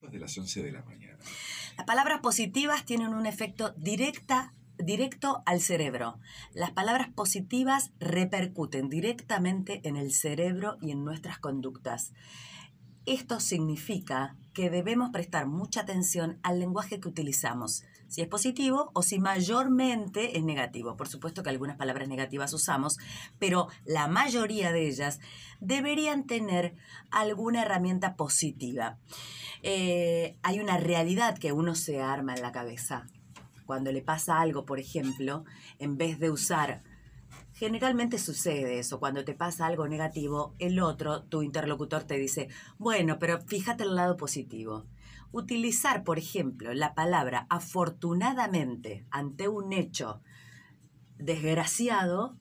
las 11 de la mañana. Las palabras positivas tienen un efecto directa, directo al cerebro. Las palabras positivas repercuten directamente en el cerebro y en nuestras conductas. Esto significa que debemos prestar mucha atención al lenguaje que utilizamos, si es positivo o si mayormente es negativo. Por supuesto que algunas palabras negativas usamos, pero la mayoría de ellas deberían tener alguna herramienta positiva. Eh, hay una realidad que uno se arma en la cabeza. Cuando le pasa algo, por ejemplo, en vez de usar Generalmente sucede eso, cuando te pasa algo negativo, el otro, tu interlocutor, te dice, bueno, pero fíjate el lado positivo. Utilizar, por ejemplo, la palabra afortunadamente ante un hecho desgraciado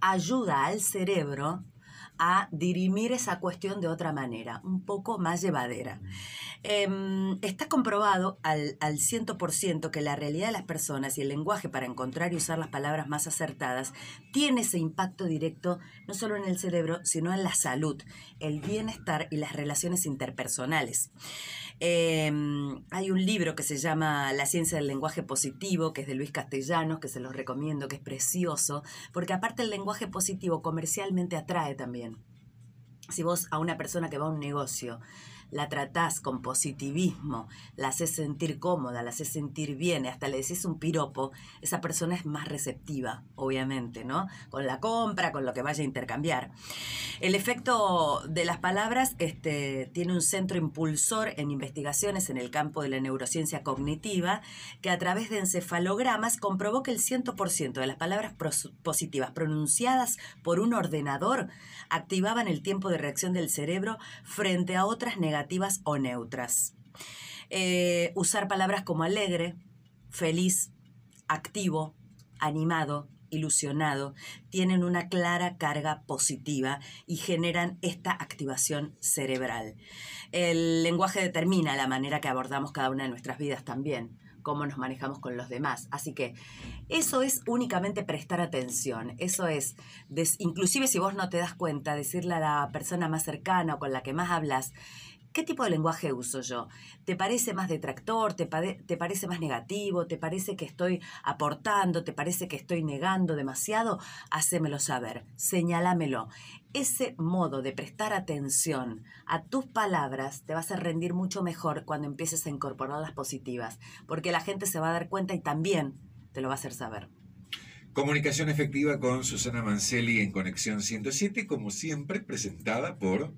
ayuda al cerebro a dirimir esa cuestión de otra manera, un poco más llevadera. Em, está comprobado al, al 100% que la realidad de las personas y el lenguaje para encontrar y usar las palabras más acertadas tiene ese impacto directo no solo en el cerebro, sino en la salud, el bienestar y las relaciones interpersonales. Em, hay un libro que se llama La ciencia del lenguaje positivo, que es de Luis Castellanos, que se los recomiendo, que es precioso, porque aparte el lenguaje positivo comercialmente atrae también. Si vos a una persona que va a un negocio la tratás con positivismo, la haces sentir cómoda, la haces sentir bien, hasta le decís un piropo, esa persona es más receptiva, obviamente, ¿no? Con la compra, con lo que vaya a intercambiar. El efecto de las palabras este, tiene un centro impulsor en investigaciones en el campo de la neurociencia cognitiva que a través de encefalogramas comprobó que el 100% de las palabras positivas pronunciadas por un ordenador activaban el tiempo de reacción del cerebro frente a otras negativas negativas o neutras. Eh, usar palabras como alegre, feliz, activo, animado, ilusionado, tienen una clara carga positiva y generan esta activación cerebral. El lenguaje determina la manera que abordamos cada una de nuestras vidas también cómo nos manejamos con los demás. Así que eso es únicamente prestar atención. Eso es, inclusive si vos no te das cuenta, decirle a la persona más cercana o con la que más hablas, ¿Qué tipo de lenguaje uso yo? ¿Te parece más detractor? ¿Te, ¿Te, parece más negativo? ¿Te parece que estoy aportando? ¿Te parece que estoy negando demasiado? Hacémelo saber, señálamelo. Ese modo de prestar atención a tus palabras te va a hacer rendir mucho mejor cuando empieces a incorporar las positivas, porque la gente se va a dar cuenta y también te lo va a hacer saber. Comunicación efectiva con Susana Manceli en Conexión 107, como siempre, presentada por